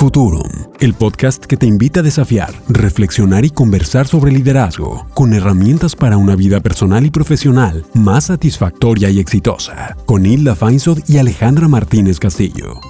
Futurum, el podcast que te invita a desafiar, reflexionar y conversar sobre liderazgo, con herramientas para una vida personal y profesional más satisfactoria y exitosa, con Hilda Feinsod y Alejandra Martínez Castillo.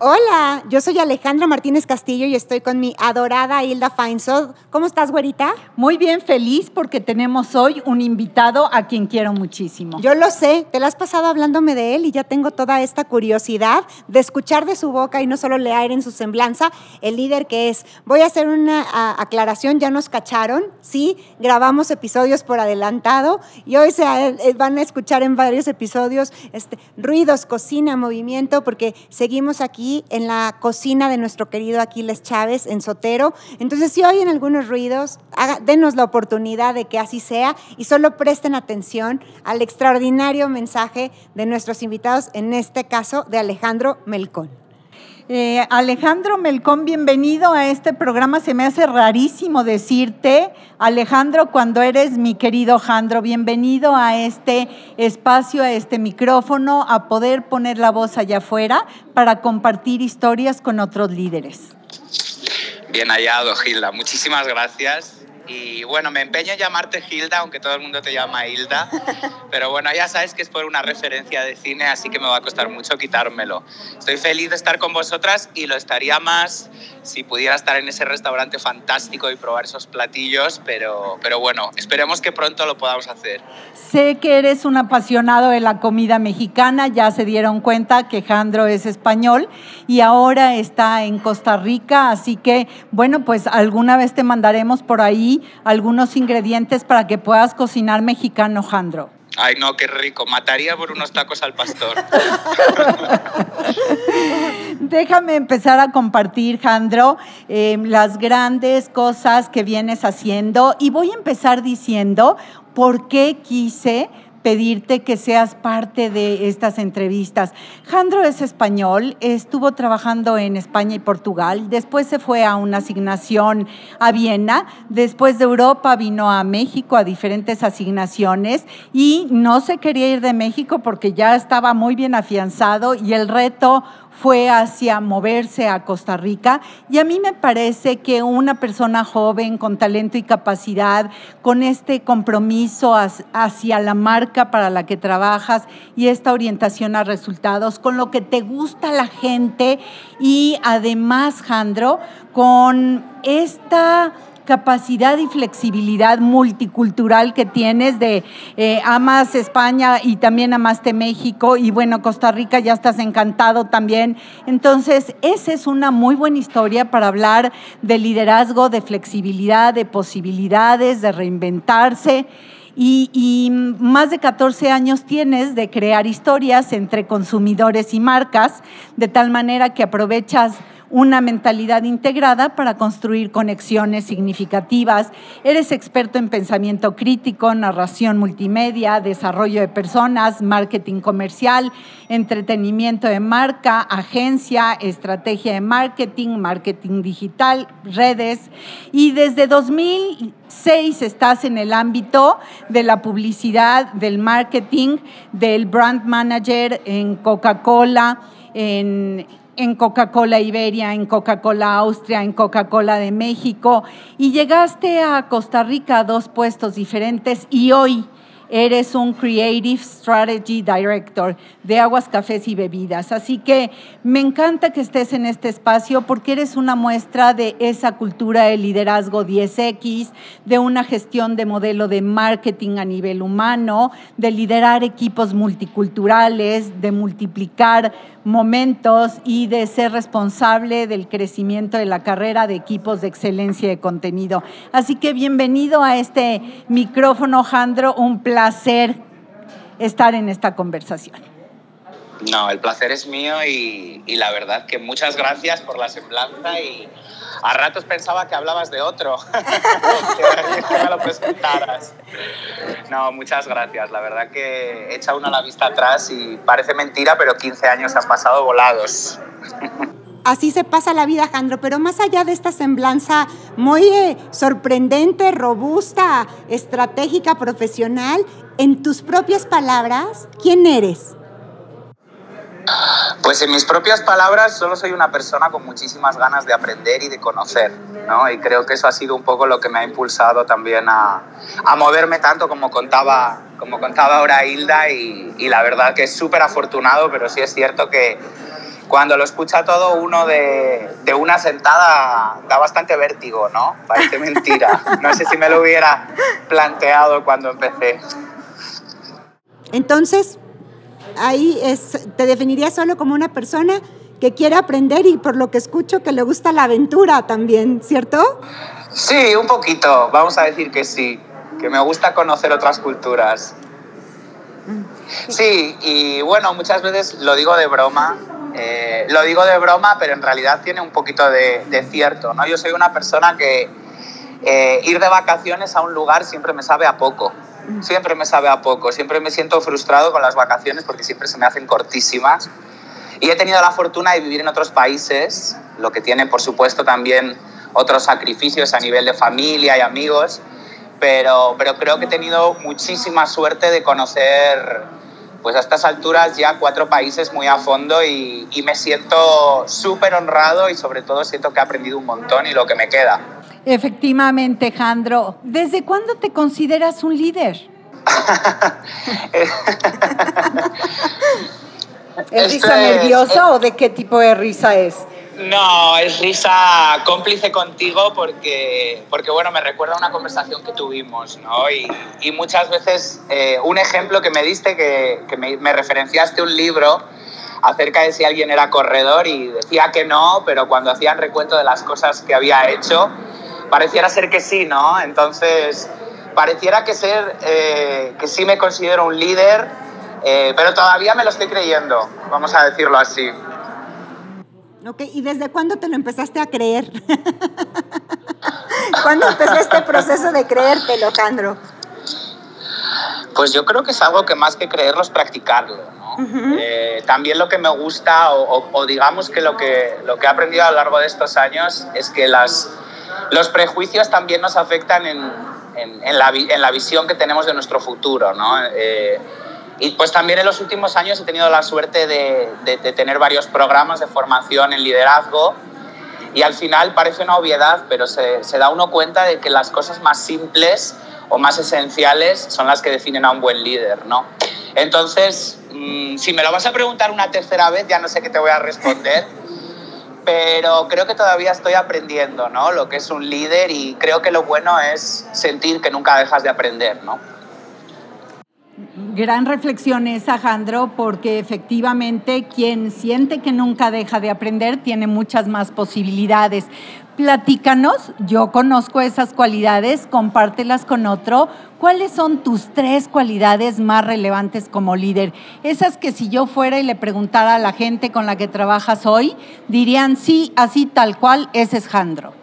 Hola, yo soy Alejandra Martínez Castillo y estoy con mi adorada Hilda Feinsod. ¿Cómo estás, güerita? Muy bien, feliz porque tenemos hoy un invitado a quien quiero muchísimo. Yo lo sé, te la has pasado hablándome de él y ya tengo toda esta curiosidad de escuchar de su boca y no solo leer en su semblanza el líder que es. Voy a hacer una aclaración, ya nos cacharon, sí, grabamos episodios por adelantado y hoy se eh, van a escuchar en varios episodios este, ruidos, cocina, movimiento, porque seguimos aquí en la cocina de nuestro querido Aquiles Chávez en Sotero. Entonces, si oyen algunos ruidos, denos la oportunidad de que así sea y solo presten atención al extraordinario mensaje de nuestros invitados, en este caso de Alejandro Melcón. Eh, Alejandro Melcón, bienvenido a este programa. Se me hace rarísimo decirte, Alejandro, cuando eres mi querido Jandro, bienvenido a este espacio, a este micrófono, a poder poner la voz allá afuera para compartir historias con otros líderes. Bien hallado, Gilda. Muchísimas gracias. Y bueno, me empeño en llamarte Hilda, aunque todo el mundo te llama Hilda. Pero bueno, ya sabes que es por una referencia de cine, así que me va a costar mucho quitármelo. Estoy feliz de estar con vosotras y lo estaría más si pudiera estar en ese restaurante fantástico y probar esos platillos, pero, pero bueno, esperemos que pronto lo podamos hacer. Sé que eres un apasionado de la comida mexicana, ya se dieron cuenta que Jandro es español y ahora está en Costa Rica, así que bueno, pues alguna vez te mandaremos por ahí algunos ingredientes para que puedas cocinar mexicano, Jandro. Ay, no, qué rico. Mataría por unos tacos al pastor. Déjame empezar a compartir, Jandro, em, las grandes cosas que vienes haciendo. Y voy a empezar diciendo por qué quise pedirte que seas parte de estas entrevistas. Jandro es español, estuvo trabajando en España y Portugal, después se fue a una asignación a Viena, después de Europa vino a México a diferentes asignaciones y no se quería ir de México porque ya estaba muy bien afianzado y el reto fue hacia moverse a Costa Rica. Y a mí me parece que una persona joven con talento y capacidad, con este compromiso hacia la marca para la que trabajas y esta orientación a resultados, con lo que te gusta la gente y además, Jandro, con esta capacidad y flexibilidad multicultural que tienes de eh, amas España y también amaste México y bueno, Costa Rica ya estás encantado también. Entonces, esa es una muy buena historia para hablar de liderazgo, de flexibilidad, de posibilidades, de reinventarse. Y, y, más de 14 años tienes de crear historias entre consumidores y marcas, de tal manera que aprovechas una mentalidad integrada para construir conexiones significativas. Eres experto en pensamiento crítico, narración multimedia, desarrollo de personas, marketing comercial, entretenimiento de marca, agencia, estrategia de marketing, marketing digital, redes. Y desde 2006 estás en el ámbito de la publicidad, del marketing, del brand manager en Coca-Cola, en en Coca-Cola Iberia, en Coca-Cola Austria, en Coca-Cola de México y llegaste a Costa Rica a dos puestos diferentes y hoy eres un Creative Strategy Director de aguas, cafés y bebidas. Así que me encanta que estés en este espacio porque eres una muestra de esa cultura de liderazgo 10X, de una gestión de modelo de marketing a nivel humano, de liderar equipos multiculturales, de multiplicar momentos y de ser responsable del crecimiento de la carrera de equipos de excelencia de contenido. Así que bienvenido a este micrófono, Jandro. Un estar en esta conversación. No, el placer es mío y, la verdad que muchas gracias por la semblanza y a ratos pensaba que hablabas de otro, que me lo presentaras. No, muchas gracias. La verdad que echa uno la vista atrás y parece mentira, pero 15 años han pasado volados. Así se pasa la vida, Jandro, pero más allá de esta semblanza muy eh, sorprendente, robusta, estratégica, profesional, en tus propias palabras, ¿quién eres? Pues en mis propias palabras, solo soy una persona con muchísimas ganas de aprender y de conocer, ¿no? Y creo que eso ha sido un poco lo que me ha impulsado también a, a moverme tanto como contaba, como contaba ahora Hilda y, y la verdad que es súper afortunado, pero sí es cierto que cuando lo escucha todo uno de, de, una sentada da bastante vértigo, ¿no? Parece mentira. No sé si me lo hubiera planteado cuando empecé. Entonces, ahí es, te definiría solo como una persona que quiere aprender y por lo que escucho que le gusta la aventura también, ¿cierto? Sí, un poquito, vamos a decir que sí, que me gusta conocer otras culturas. Sí, y bueno, muchas veces lo digo de broma, eh, lo digo de broma, pero en realidad tiene un poquito de, de cierto, ¿no? Yo soy una persona que eh, ir de vacaciones a un lugar siempre me sabe a poco, siempre me sabe a poco, siempre me siento frustrado con las vacaciones porque siempre se me hacen cortísimas. Y he tenido la fortuna de vivir en otros países, lo que tiene por supuesto también otros sacrificios a nivel de familia y amigos, pero, pero creo que he tenido muchísima suerte de conocer pues a estas alturas ya cuatro países muy a fondo y, y me siento súper honrado y sobre todo siento que he aprendido un montón y lo que me queda. Efectivamente, Jandro. ¿Desde cuándo te consideras un líder? ¿Es risa nerviosa o de qué tipo de risa es? No, es risa cómplice contigo porque, porque bueno, me recuerda a una conversación que tuvimos, ¿no? Y, muchas veces eh, un ejemplo que me diste, que, que me, me, referenciaste un libro acerca de si alguien era corredor y decía que no, pero cuando hacían recuento de las cosas que había hecho, pareciera ser que sí, ¿no? Entonces, pareciera que ser, eh, que sí me considero un líder, eh, pero todavía me lo estoy creyendo, vamos a decirlo así. Ok, ¿y desde cuándo te lo empezaste a creer? ¿Cuándo empezó este proceso de creértelo, Jandro? Pues yo creo que es algo que más que creerlo es practicarlo. ¿no? Uh -huh. eh, también lo que me gusta, o, o, o, digamos que lo, que lo que he aprendido a lo largo de estos años, es que las, los prejuicios también nos afectan en, en, en, la, en la, visión que tenemos de nuestro futuro. ¿no? Eh, y pues también en los últimos años he tenido la suerte de, de, tener varios programas de formación en liderazgo y al final parece una obviedad, pero se, da uno cuenta de que las cosas más simples o más esenciales son las que definen a un buen líder, ¿no? Entonces, mmm, si me lo vas a preguntar una tercera vez, ya no sé qué te voy a responder, pero creo que todavía estoy aprendiendo, ¿no? Lo que es un líder y creo que lo bueno es sentir que nunca dejas de aprender, ¿no? Gran reflexión esa, Jandro, porque efectivamente quien siente que nunca deja de aprender tiene muchas más posibilidades. Platícanos, yo conozco esas cualidades, compártelas con otro. ¿Cuáles son tus tres cualidades más relevantes como líder? Esas que si yo fuera y le preguntara a la gente con la que trabajas hoy, dirían sí, así tal cual, ese es Jandro.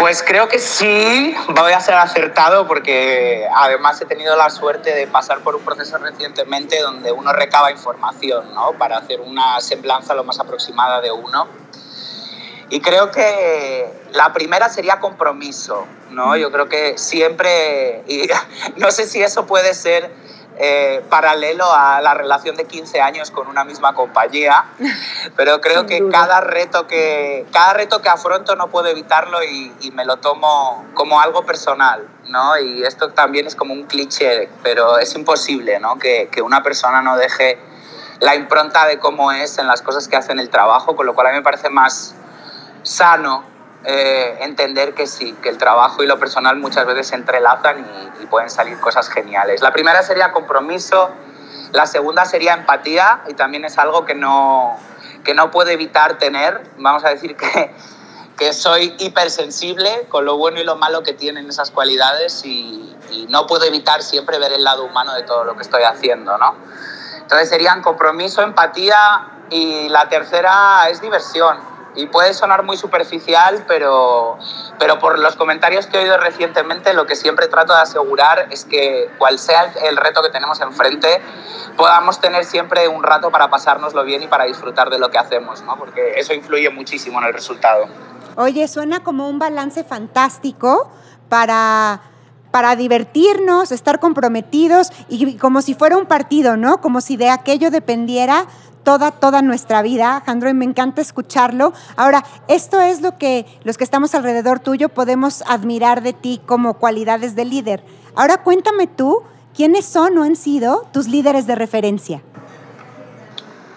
Pues creo que sí, voy a ser acertado porque además he tenido la suerte de pasar por un proceso recientemente donde uno recaba información ¿no? para hacer una semblanza lo más aproximada de uno. Y creo que la primera sería compromiso, ¿no? Yo creo que siempre, y no sé si eso puede ser eh, paralelo a la relación de 15 años con una misma compañía, pero creo que cada reto que, cada reto que afronto no puedo evitarlo y, y, me lo tomo como algo personal, ¿no? Y esto también es como un cliché, pero es imposible, ¿no? Que, que una persona no deje la impronta de cómo es en las cosas que hace en el trabajo, con lo cual a mí me parece más sano eh, entender que sí, que el trabajo y lo personal muchas veces se entrelazan y, y, pueden salir cosas geniales. La primera sería compromiso, la segunda sería empatía y también es algo que no, que no puedo evitar tener. Vamos a decir que, que soy hipersensible con lo bueno y lo malo que tienen esas cualidades y, y no puedo evitar siempre ver el lado humano de todo lo que estoy haciendo, ¿no? Entonces serían compromiso, empatía y la tercera es diversión y puede sonar muy superficial, pero, pero por los comentarios que he oído recientemente, lo que siempre trato de asegurar es que cual sea el, reto que tenemos enfrente, podamos tener siempre un rato para pasárnoslo bien y para disfrutar de lo que hacemos, ¿no? porque eso influye muchísimo en el resultado. Oye, suena como un balance fantástico para para divertirnos, estar comprometidos y como si fuera un partido, ¿no? Como si de aquello dependiera toda, toda nuestra vida, Jandro, y me encanta escucharlo. Ahora, esto es lo que los que estamos alrededor tuyo podemos admirar de ti como cualidades de líder. Ahora cuéntame tú, ¿quiénes son o han sido tus líderes de referencia?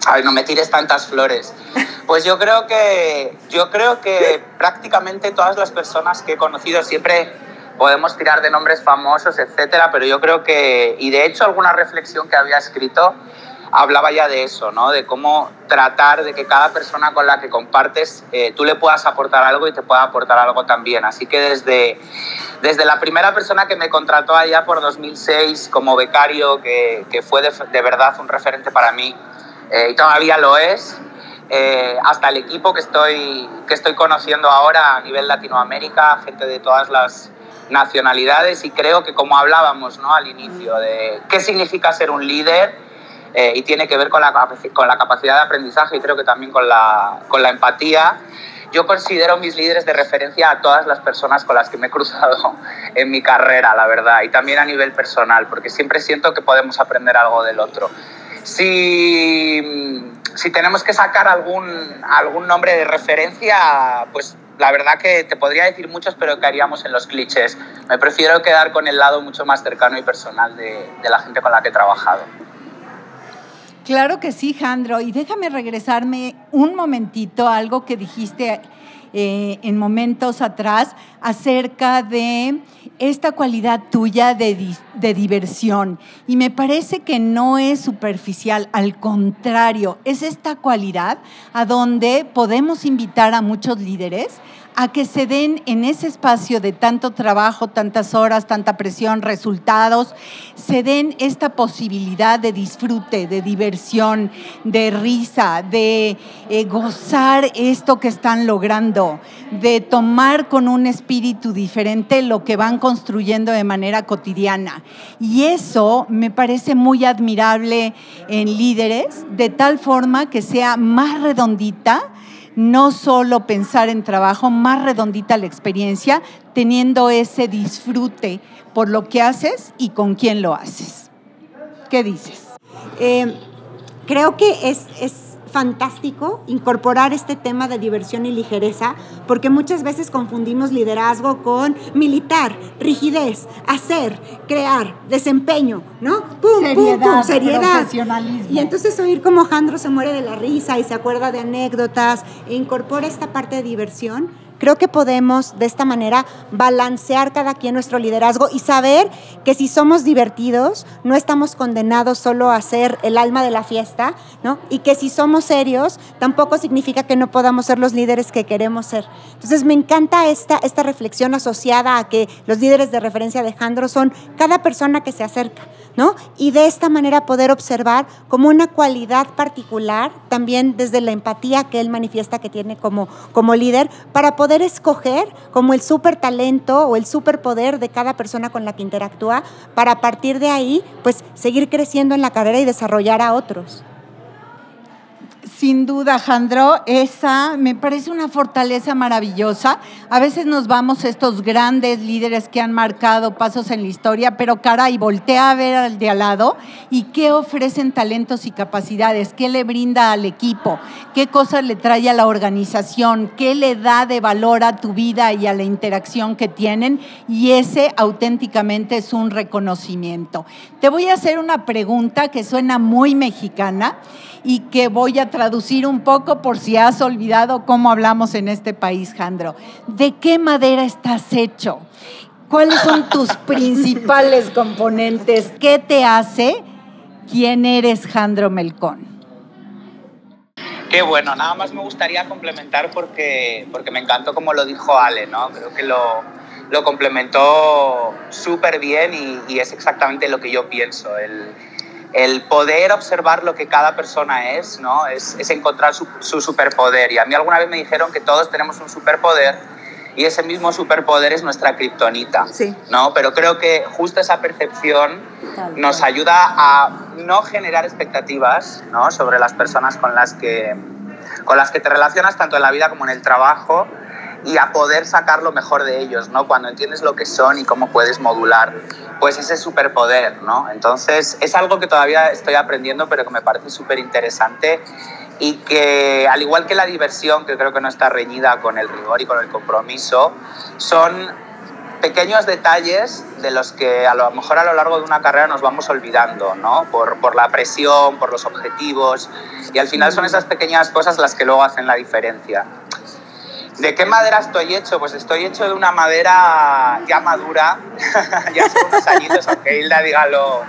Ay, no me tires tantas flores. Pues yo creo que yo creo que prácticamente todas las personas que he conocido siempre podemos tirar de nombres famosos, etcétera, pero yo creo que y de hecho alguna reflexión que había escrito hablaba ya de eso, ¿no? De cómo tratar de que cada persona con la que compartes eh, tú le puedas aportar algo y te pueda aportar algo también. Así que desde, desde la primera persona que me contrató allá por 2006 como becario, que, que fue de, de, verdad un referente para mí eh, y todavía lo es, eh, hasta el equipo que estoy, que estoy conociendo ahora a nivel Latinoamérica, gente de todas las nacionalidades y creo que como hablábamos ¿no? al inicio de qué significa ser un líder, eh, y tiene que ver con la, con la capacidad de aprendizaje y creo que también con la, con la empatía. Yo considero mis líderes de referencia a todas las personas con las que me he cruzado en mi carrera, la verdad, y también a nivel personal, porque siempre siento que podemos aprender algo del otro. Si, si tenemos que sacar algún, algún nombre de referencia, pues la verdad que te podría decir muchos, pero caeríamos en los clichés. Me prefiero quedar con el lado mucho más cercano y personal de, de la gente con la que he trabajado. Claro que sí, Jandro. Y déjame regresarme un momentito a algo que dijiste eh, en momentos atrás acerca de esta cualidad tuya de, de, diversión. Y me parece que no es superficial, al contrario, es esta cualidad a donde podemos invitar a muchos líderes a que se den en ese espacio de tanto trabajo, tantas horas, tanta presión, resultados, se den esta posibilidad de disfrute, de diversión, de risa, de eh, gozar esto que están logrando, de tomar con un espíritu diferente lo que van construyendo de manera cotidiana. Y eso me parece muy admirable en líderes, de tal forma que sea más redondita no solo pensar en trabajo, más redondita la experiencia, teniendo ese disfrute por lo que haces y con quién lo haces. ¿Qué dices? Eh, creo que es, es fantástico incorporar este tema de diversión y ligereza, porque muchas veces confundimos liderazgo con militar, rigidez, hacer, crear, desempeño, ¿no? Pum, seriedad, pum, pum, seriedad. Profesionalismo. Y entonces oír como Jandro se muere de la risa y se acuerda de anécdotas e incorpora esta parte de diversión Creo que podemos de esta manera balancear cada quien nuestro liderazgo y saber que si somos divertidos, no estamos condenados solo a ser el alma de la fiesta, ¿no? Y que si somos serios, tampoco significa que no podamos ser los líderes que queremos ser. Entonces, me encanta esta, esta reflexión asociada a que los líderes de referencia de Alejandro son cada persona que se acerca. ¿no? Y de esta manera poder observar como una cualidad particular, también desde la empatía que él manifiesta que tiene como, como líder, para poder escoger como el súper talento o el superpoder de cada persona con la que interactúa, para a partir de ahí, pues seguir creciendo en la carrera y desarrollar a otros. Sin duda, Jandro, esa me parece una fortaleza maravillosa. A veces nos vamos estos grandes líderes que han marcado pasos en la historia, pero caray, voltea a ver al de al lado y qué ofrecen talentos y capacidades, qué le brinda al equipo, qué cosas le trae a la organización, qué le da de valor a tu vida y a la interacción que tienen. Y ese auténticamente es un reconocimiento. Te voy a hacer una pregunta que suena muy mexicana y que voy a traducir un poco por si has olvidado cómo hablamos en este país, Jandro. ¿De qué madera estás hecho? ¿Cuáles son tus principales componentes? ¿Qué te hace? ¿Quién eres, Jandro Melcón? Qué bueno, nada más me gustaría complementar porque, porque me encantó como lo dijo Ale, ¿no? Creo que lo, lo complementó súper bien y, y, es exactamente lo que yo pienso. El, el poder observar lo que cada persona es, ¿no? Es, es encontrar su, su, superpoder. Y a mí alguna vez me dijeron que todos tenemos un superpoder y ese mismo superpoder es nuestra kriptonita, sí. ¿no? Pero creo que justo esa percepción nos ayuda a no generar expectativas, ¿no? Sobre las personas con las que, con las que te relacionas tanto en la vida como en el trabajo y a poder sacar lo mejor de ellos, ¿no? Cuando entiendes lo que son y cómo puedes modular, pues ese superpoder, ¿no? Entonces, es algo que todavía estoy aprendiendo, pero que me parece súper interesante y que, al igual que la diversión, que creo que no está reñida con el rigor y con el compromiso, son pequeños detalles de los que a lo mejor a lo largo de una carrera nos vamos olvidando, ¿no? Por, por la presión, por los objetivos, y al final son esas pequeñas cosas las que luego hacen la diferencia. ¿De qué madera estoy hecho? Pues estoy hecho de una madera ya madura, ya hace unos añitos, aunque Hilda diga lo,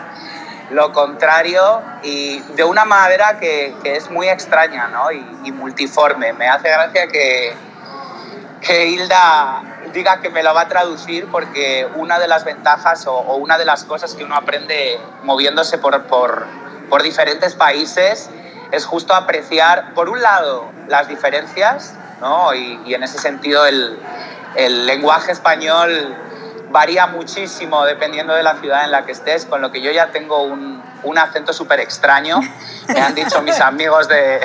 lo contrario, y de una madera que, que es muy extraña ¿no? y, multiforme. Me hace gracia que, que Hilda diga que me la va a traducir porque una de las ventajas o, o una de las cosas que uno aprende moviéndose por, por, por diferentes países es justo apreciar, por un lado, las diferencias ¿no? Y, y, en ese sentido el, el, lenguaje español varía muchísimo dependiendo de la ciudad en la que estés, con lo que yo ya tengo un, un acento súper extraño. Me han dicho mis amigos de,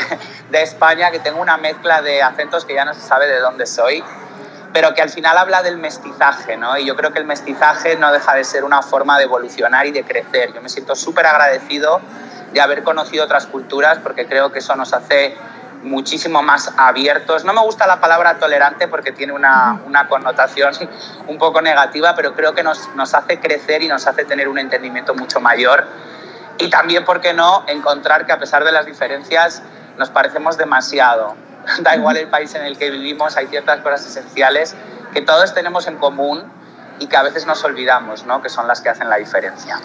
de, España que tengo una mezcla de acentos que ya no se sabe de dónde soy, pero que al final habla del mestizaje, ¿no? Y yo creo que el mestizaje no deja de ser una forma de evolucionar y de crecer. Yo me siento súper agradecido de haber conocido otras culturas porque creo que eso nos hace muchísimo más abiertos. No me gusta la palabra tolerante porque tiene una, una connotación un poco negativa, pero creo que nos, nos, hace crecer y nos hace tener un entendimiento mucho mayor. Y también, ¿por qué no?, encontrar que a pesar de las diferencias nos parecemos demasiado. Da igual el país en el que vivimos, hay ciertas cosas esenciales que todos tenemos en común y que a veces nos olvidamos, ¿no?, que son las que hacen la diferencia.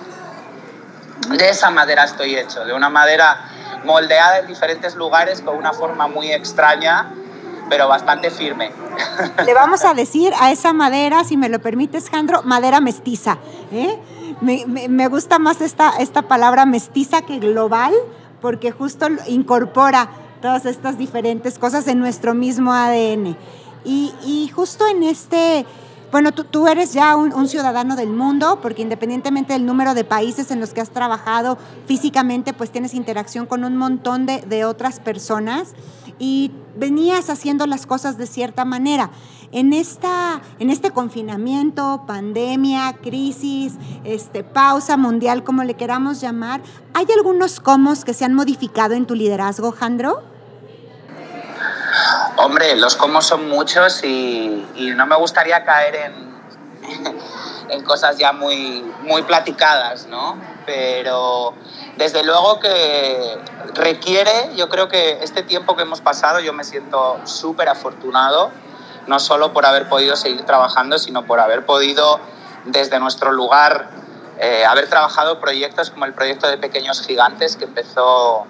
De esa madera estoy hecho, de una madera moldeada en diferentes lugares con una forma muy extraña, pero bastante firme. Le vamos a decir a esa madera, si me lo permites, Jandro, madera mestiza. ¿eh? Me, me, me, gusta más esta, esta palabra mestiza que global, porque justo incorpora todas estas diferentes cosas en nuestro mismo ADN. Y, y justo en este bueno, tú, eres ya un, ciudadano del mundo, porque independientemente del número de países en los que has trabajado físicamente, pues tienes interacción con un montón de, de otras personas y venías haciendo las cosas de cierta manera. En, esta, en este confinamiento, pandemia, crisis, este, pausa mundial, como le queramos llamar, ¿hay algunos comos que se han modificado en tu liderazgo, Jandro? Hombre, los cómo son muchos y, y, no me gustaría caer en, en cosas ya muy, muy platicadas, ¿no? Pero desde luego que requiere, yo creo que este tiempo que hemos pasado, yo me siento súper afortunado, no solo por haber podido seguir trabajando, sino por haber podido desde nuestro lugar eh, haber trabajado proyectos como el proyecto de Pequeños Gigantes que empezó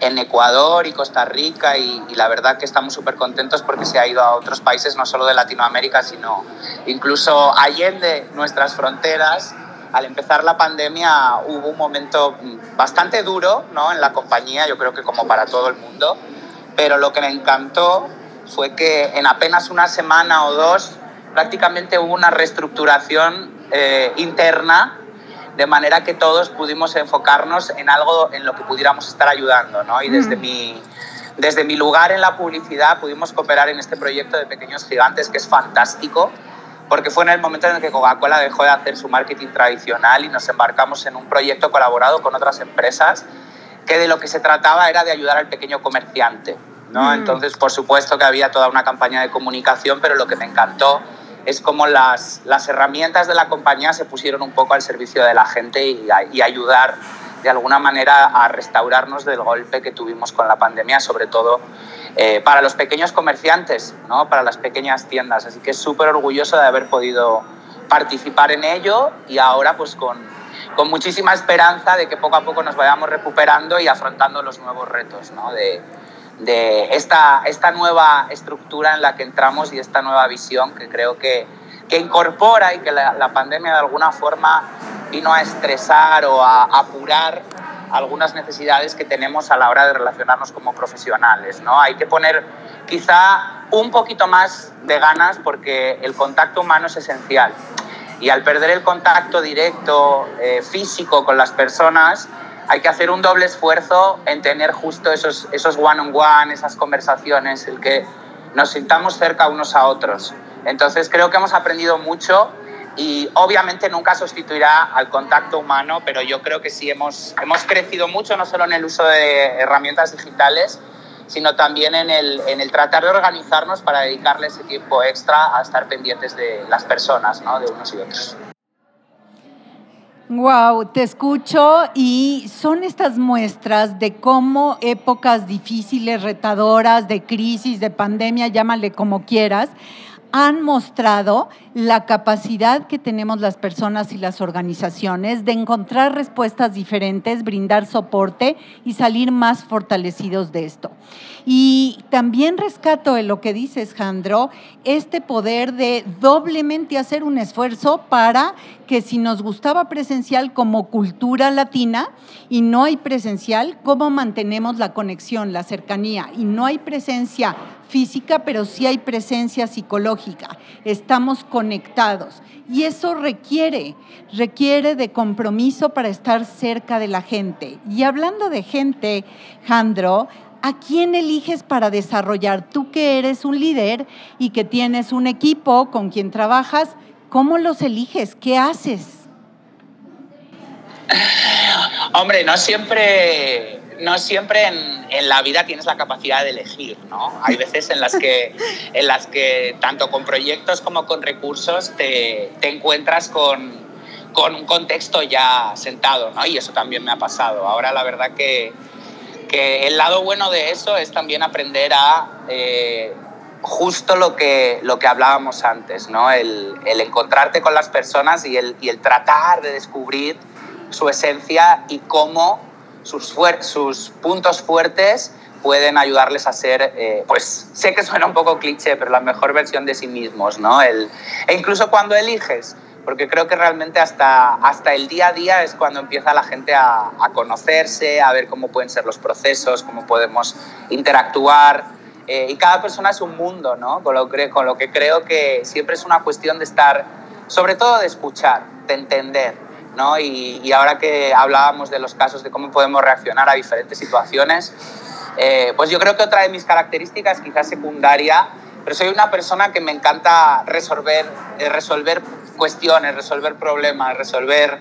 en Ecuador y Costa Rica y, y la verdad que estamos súper contentos porque se ha ido a otros países, no solo de Latinoamérica, sino incluso allende nuestras fronteras. Al empezar la pandemia hubo un momento bastante duro ¿no? en la compañía, yo creo que como para todo el mundo, pero lo que me encantó fue que en apenas una semana o dos prácticamente hubo una reestructuración eh, interna de manera que todos pudimos enfocarnos en algo en lo que pudiéramos estar ayudando, ¿no? Y desde, mm. mi, desde mi lugar en la publicidad pudimos cooperar en este proyecto de Pequeños Gigantes, que es fantástico, porque fue en el momento en el que Coca-Cola dejó de hacer su marketing tradicional y nos embarcamos en un proyecto colaborado con otras empresas que de lo que se trataba era de ayudar al pequeño comerciante, ¿no? Mm. Entonces, por supuesto que había toda una campaña de comunicación, pero lo que me encantó es como las, las herramientas de la compañía se pusieron un poco al servicio de la gente y, a, ayudar de alguna manera a restaurarnos del golpe que tuvimos con la pandemia, sobre todo eh, para los pequeños comerciantes, ¿no? para las pequeñas tiendas. Así que súper orgulloso de haber podido participar en ello y ahora pues con, con muchísima esperanza de que poco a poco nos vayamos recuperando y afrontando los nuevos retos ¿no? de, de esta, esta nueva estructura en la que entramos y esta nueva visión que creo que, que incorpora y que la, pandemia de alguna forma vino a estresar o a apurar algunas necesidades que tenemos a la hora de relacionarnos como profesionales. ¿no? Hay que poner quizá un poquito más de ganas porque el contacto humano es esencial. Y al perder el contacto directo, eh, físico con las personas, hay que hacer un doble esfuerzo en tener justo esos, esos one-on-one, -on -one, esas conversaciones, el que nos sintamos cerca unos a otros. Entonces creo que hemos aprendido mucho y obviamente nunca sustituirá al contacto humano, pero yo creo que sí hemos, hemos crecido mucho, no solo en el uso de herramientas digitales, sino también en el, en el tratar de organizarnos para dedicarle ese tiempo extra a estar pendientes de las personas, ¿no? de unos y otros. Wow, te escucho y son estas muestras de cómo épocas difíciles, retadoras, de crisis, de pandemia, llámale como quieras, han mostrado la capacidad que tenemos las personas y las organizaciones de encontrar respuestas diferentes, brindar soporte y salir más fortalecidos de esto. Y también rescato en lo que dices, Jandro, este poder de doblemente hacer un esfuerzo para que si nos gustaba presencial como cultura latina y no hay presencial, ¿cómo mantenemos la conexión, la cercanía? Y no hay presencia física, pero sí hay presencia psicológica. Estamos conectados. Y eso requiere, requiere de compromiso para estar cerca de la gente. Y hablando de gente, Jandro, ¿a quién eliges para desarrollar? Tú que eres un líder y que tienes un equipo con quien trabajas, ¿cómo los eliges? ¿Qué haces? Hombre, no siempre no siempre en, la vida tienes la capacidad de elegir, ¿no? Hay veces en las que, en las que tanto con proyectos como con recursos te, te encuentras con, con, un contexto ya sentado, ¿no? Y eso también me ha pasado. Ahora la verdad que, que el lado bueno de eso es también aprender a... Eh, justo lo que, lo que hablábamos antes, ¿no? El, el encontrarte con las personas y el, y el tratar de descubrir su esencia y cómo sus, sus puntos fuertes pueden ayudarles a ser, eh, pues sé que suena un poco cliché, pero la mejor versión de sí mismos, ¿no? El, e incluso cuando eliges, porque creo que realmente hasta, hasta el día a día es cuando empieza la gente a, a conocerse, a ver cómo pueden ser los procesos, cómo podemos interactuar. Eh, y cada persona es un mundo, ¿no? Con lo, con lo que creo que siempre es una cuestión de estar, sobre todo de escuchar, de entender, y, ahora que hablábamos de los casos de cómo podemos reaccionar a diferentes situaciones, eh, pues yo creo que otra de mis características, quizás secundaria, pero soy una persona que me encanta resolver, eh, resolver cuestiones, resolver problemas, resolver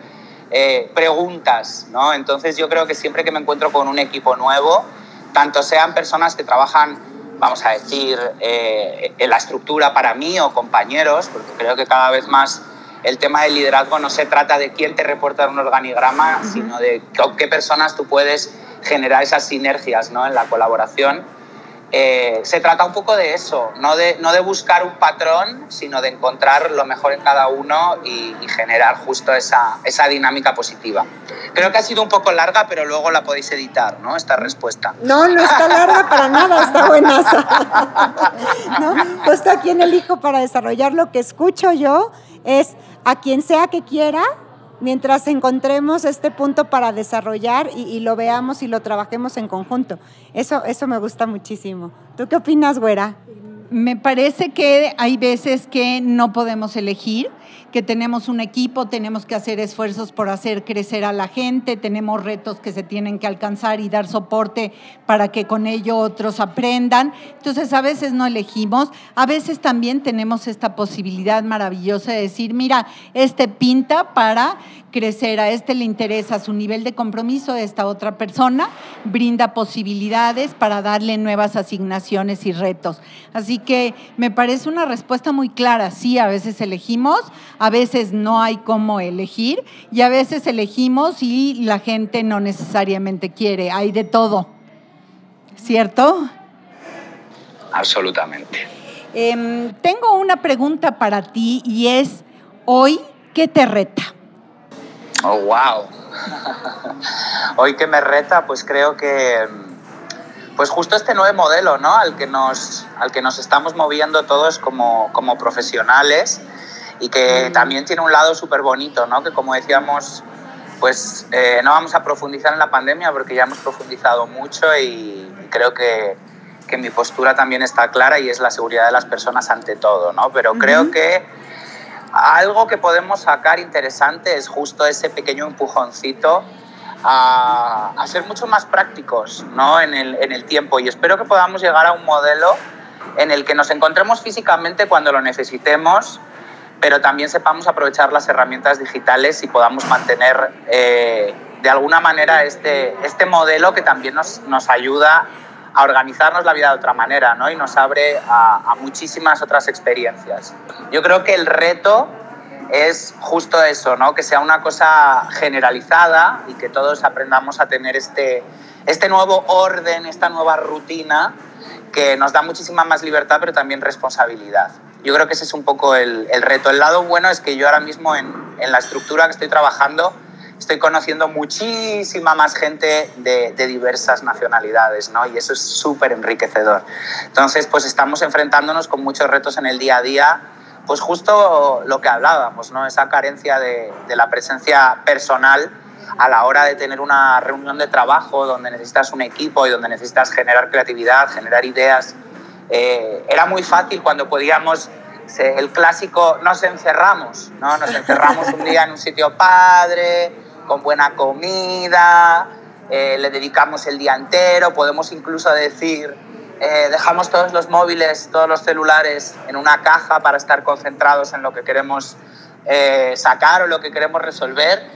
eh, preguntas, ¿no? Entonces yo creo que siempre que me encuentro con un equipo nuevo, tanto sean personas que trabajan, vamos a decir, en la estructura para mí o compañeros, porque creo que cada vez más el tema del liderazgo no se trata de quién te reporta un organigrama, sino de con qué personas tú puedes generar esas sinergias ¿no? en la colaboración. Eh, se trata un poco de eso, no de, no de buscar un patrón, sino de encontrar lo mejor en cada uno y, generar justo esa, esa, dinámica positiva. Creo que ha sido un poco larga, pero luego la podéis editar, ¿no? Esta respuesta. No, no está larga para nada, está buenaza. ¿No? Puesto aquí en el hijo para desarrollar lo que escucho yo es a quien sea que quiera, mientras encontremos este punto para desarrollar y, lo veamos y lo trabajemos en conjunto. Eso, eso me gusta muchísimo. ¿Tú qué opinas, güera? Me parece que hay veces que no podemos elegir que tenemos un equipo, tenemos que hacer esfuerzos por hacer crecer a la gente, tenemos retos que se tienen que alcanzar y dar soporte para que con ello otros aprendan. Entonces a veces no elegimos, a veces también tenemos esta posibilidad maravillosa de decir, mira, este pinta para crecer, a este le interesa su nivel de compromiso esta otra persona, brinda posibilidades para darle nuevas asignaciones y retos. Así que me parece una respuesta muy clara, sí, a veces elegimos, a veces no hay cómo elegir y a veces elegimos y la gente no necesariamente quiere, hay de todo, ¿cierto? Absolutamente. Em, tengo una pregunta para ti y es, hoy, ¿qué te reta? Oh, wow. Hoy que me reta, pues creo que pues justo este nuevo modelo, ¿no? Al que nos, al que nos estamos moviendo todos como, como profesionales y que también tiene un lado súper bonito, ¿no? Que como decíamos, pues eh, no vamos a profundizar en la pandemia porque ya hemos profundizado mucho y creo que, que mi postura también está clara y es la seguridad de las personas ante todo, ¿no? Pero creo que algo que podemos sacar interesante es justo ese pequeño empujoncito a, ser mucho más prácticos ¿no? en, el, en el tiempo y espero que podamos llegar a un modelo en el que nos encontremos físicamente cuando lo necesitemos, pero también sepamos aprovechar las herramientas digitales y podamos mantener eh, de alguna manera este, este modelo que también nos, nos ayuda a organizarnos la vida de otra manera ¿no? y nos abre a, a muchísimas otras experiencias. Yo creo que el reto es justo eso, ¿no? que sea una cosa generalizada y que todos aprendamos a tener este, este nuevo orden, esta nueva rutina que nos da muchísima más libertad pero también responsabilidad. Yo creo que ese es un poco el, el reto. El lado bueno es que yo ahora mismo en, en la estructura que estoy trabajando estoy conociendo muchísima más gente de, de diversas nacionalidades, ¿no? Y eso es súper enriquecedor. Entonces, pues estamos enfrentándonos con muchos retos en el día a día, pues justo lo que hablábamos, ¿no? Esa carencia de, de la presencia personal a la hora de tener una reunión de trabajo donde necesitas un equipo y donde necesitas generar creatividad, generar ideas. Eh, era muy fácil cuando podíamos el clásico nos encerramos, ¿no? Nos encerramos un día en un sitio padre, con buena comida, eh, le dedicamos el día entero, podemos incluso decir, eh, dejamos todos los móviles, todos los celulares en una caja para estar concentrados en lo que queremos eh, sacar o lo que queremos resolver.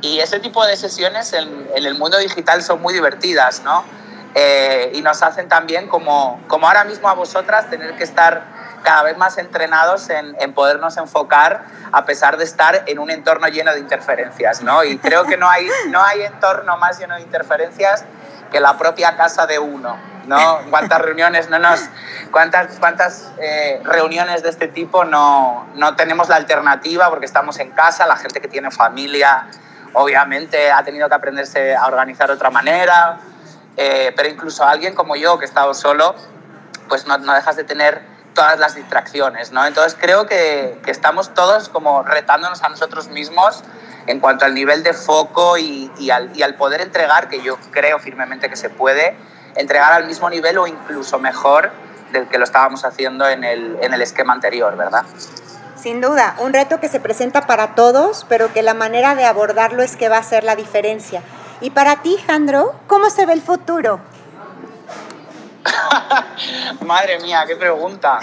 Y ese tipo de sesiones en, en el mundo digital son muy divertidas, ¿no? Eh, y nos hacen también, como, como ahora mismo a vosotras, tener que estar cada vez más entrenados en, en, podernos enfocar a pesar de estar en un entorno lleno de interferencias, ¿no? Y creo que no hay, no hay entorno más lleno de interferencias que la propia casa de uno, ¿no? ¿Cuántas reuniones no nos... cuántas, cuántas eh, reuniones de este tipo no, no tenemos la alternativa porque estamos en casa, la gente que tiene familia obviamente ha tenido que aprenderse a organizar de otra manera, eh, pero incluso alguien como yo que he estado solo, pues no, no dejas de tener todas las distracciones, ¿no? Entonces creo que, que, estamos todos como retándonos a nosotros mismos en cuanto al nivel de foco y, y, al, y, al, poder entregar, que yo creo firmemente que se puede, entregar al mismo nivel o incluso mejor del que lo estábamos haciendo en el, en el esquema anterior, ¿verdad? Sin duda, un reto que se presenta para todos, pero que la manera de abordarlo es que va a ser la diferencia. Y para ti, Jandro, ¿cómo se ve el futuro? Madre mía, qué pregunta.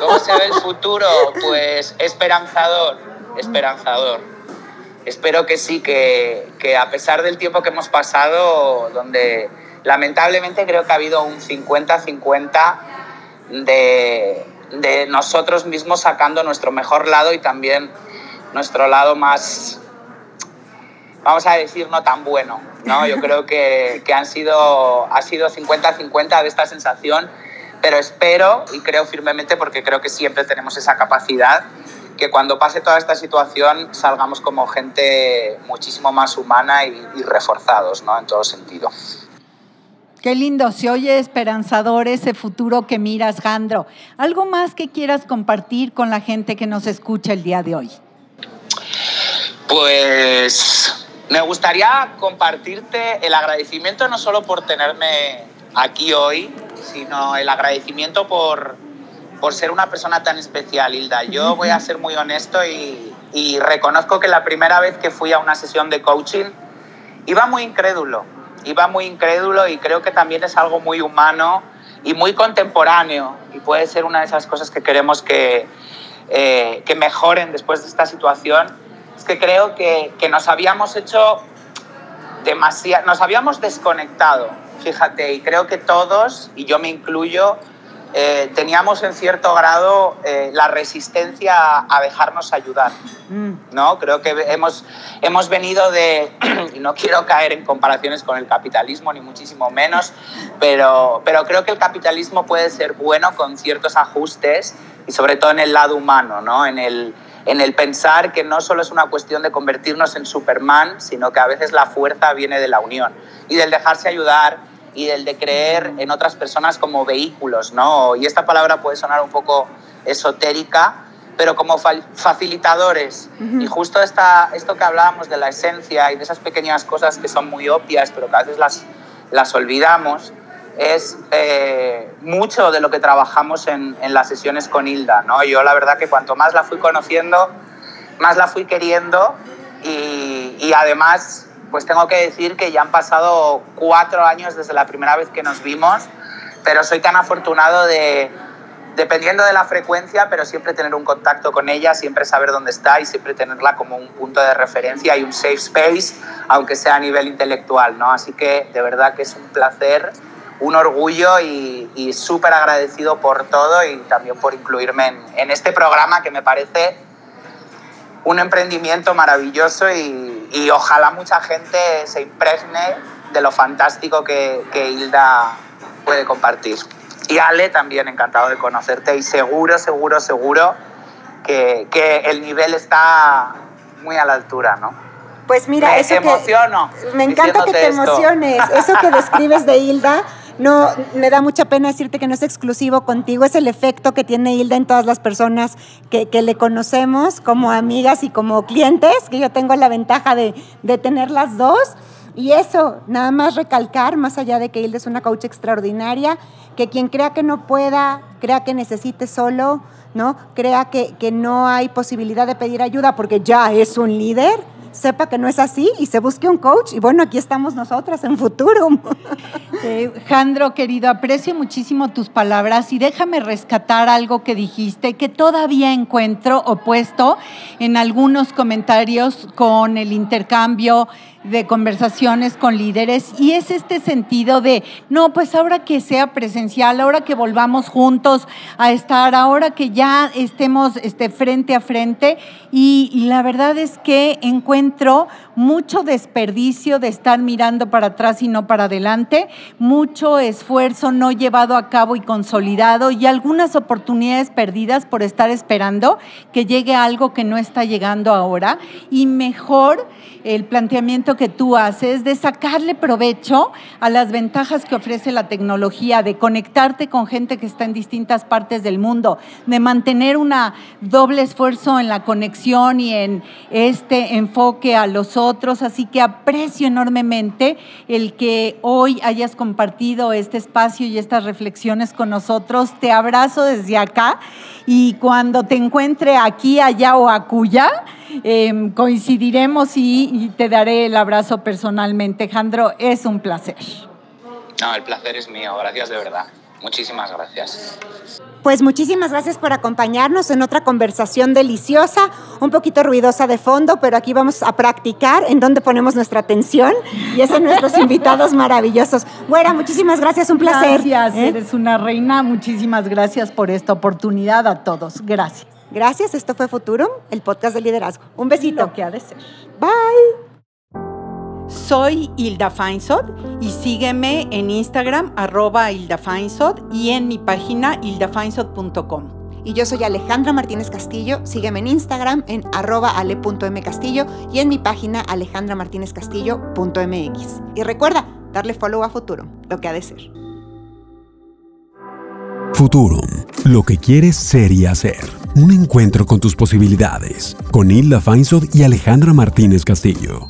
¿Cómo se ve el futuro? Pues esperanzador, esperanzador. Espero que sí, que, que, a pesar del tiempo que hemos pasado, donde lamentablemente creo que ha habido un 50-50 de, de nosotros mismos sacando nuestro mejor lado y también nuestro lado más, vamos a decir, no tan bueno. ¿no? Yo creo que, que han sido, ha sido 50-50 de esta sensación, pero espero y creo firmemente, porque creo que siempre tenemos esa capacidad, que cuando pase toda esta situación salgamos como gente muchísimo más humana y, y reforzados, ¿no? En todo sentido. Qué lindo, se oye esperanzador ese futuro que miras, Jandro. ¿Algo más que quieras compartir con la gente que nos escucha el día de hoy? Pues me gustaría compartirte el agradecimiento no solo por tenerme aquí hoy, sino el agradecimiento por, por ser una persona tan especial, Hilda. Yo voy a ser muy honesto y, y reconozco que la primera vez que fui a una sesión de coaching iba muy incrédulo, iba muy incrédulo y creo que también es algo muy humano y muy contemporáneo y puede ser una de esas cosas que queremos que, eh, que mejoren después de esta situación es que creo que, que nos habíamos hecho demasiado, nos habíamos desconectado, fíjate, y creo que todos, y yo me incluyo, eh, teníamos en cierto grado eh, la resistencia a, a dejarnos ayudar. Mm. ¿no? Creo que hemos, hemos venido de, y no quiero caer en comparaciones con el capitalismo, ni muchísimo menos, pero, pero creo que el capitalismo puede ser bueno con ciertos ajustes y sobre todo en el lado humano, ¿no? en, el, en el pensar que no solo es una cuestión de convertirnos en Superman, sino que a veces la fuerza viene de la unión y del dejarse ayudar y del de creer en otras personas como vehículos, ¿no? Y esta palabra puede sonar un poco esotérica, pero como facilitadores. Uh -huh. Y justo esta, esto que hablábamos de la esencia y de esas pequeñas cosas que son muy obvias, pero que a veces las, las olvidamos, es eh, mucho de lo que trabajamos en, en, las sesiones con Hilda. ¿no? Yo la verdad que cuanto más la fui conociendo, más la fui queriendo y, y además pues tengo que decir que ya han pasado cuatro años desde la primera vez que nos vimos, pero soy tan afortunado de, dependiendo de la frecuencia, pero siempre tener un contacto con ella, siempre saber dónde está y siempre tenerla como un punto de referencia y un safe space, aunque sea a nivel intelectual, ¿no? Así que de verdad que es un placer, un orgullo y, y súper agradecido por todo y también por incluirme en, en, este programa que me parece un emprendimiento maravilloso y, y ojalá mucha gente se impregne de lo fantástico que, que Hilda puede compartir. Y Ale, también encantado de conocerte y seguro, seguro, seguro que, que el nivel está muy a la altura, ¿no? Pues mira, me, eso emociono. Que, me encanta que te esto. emociones. Eso que describes de Hilda, no, me da mucha pena decirte que no es exclusivo contigo, es el efecto que tiene Hilda en todas las personas que, que le conocemos como amigas y como clientes, que yo tengo la ventaja de, de tener las dos. Y eso, nada más recalcar, más allá de que Hilda es una coach extraordinaria, que quien crea que no pueda, crea que necesite solo, ¿no? Crea que, que no hay posibilidad de pedir ayuda porque ya es un líder, sepa que no es así y se busque un coach. Y bueno, aquí estamos nosotras en Futurum. Eh, Jandro, querido, aprecio muchísimo tus palabras y déjame rescatar algo que dijiste que todavía encuentro opuesto en algunos comentarios con el intercambio de conversaciones con líderes y es este sentido de, no, pues ahora que sea presencial, ahora que volvamos juntos a estar, ahora que ya estemos este, frente a frente y, y la verdad es que encuentro mucho desperdicio de estar mirando para atrás y no para adelante, mucho esfuerzo no llevado a cabo y consolidado y algunas oportunidades perdidas por estar esperando que llegue algo que no está llegando ahora y mejor el planteamiento que tú haces de sacarle provecho a las ventajas que ofrece la tecnología, de conectarte con gente que está en distintas partes del mundo, de mantener un doble esfuerzo en la conexión y en este enfoque a los otros. Así que aprecio enormemente el que hoy hayas compartido este espacio y estas reflexiones con nosotros. Te abrazo desde acá y cuando te encuentre aquí, allá o acuya, eh, coincidiremos y, y, te daré el abrazo personalmente. Jandro, es un placer. No, el placer es mío, gracias de verdad. Muchísimas gracias. Pues muchísimas gracias por acompañarnos en otra conversación deliciosa, un poquito ruidosa de fondo, pero aquí vamos a practicar en dónde ponemos nuestra atención y es en nuestros invitados maravillosos. Güera, muchísimas gracias, un placer. Gracias, ¿eh? eres una reina. Muchísimas gracias por esta oportunidad a todos. Gracias. Gracias, esto fue Futurum, el podcast de liderazgo. Un besito. Lo que ha de ser. Bye. Soy Hilda Feinsod y sígueme en Instagram arroba Hilda Feinsod y en mi página hildafeinsod.com. Y yo soy Alejandra Martínez Castillo. Sígueme en Instagram en arroba ale.mcastillo y en mi página alejandramartinezcastillo.mx. Y recuerda, darle follow a Futurum, lo que ha de ser. Futurum, lo que quieres ser y hacer. Un encuentro con tus posibilidades. Con Hilda Feinsod y Alejandra Martínez Castillo.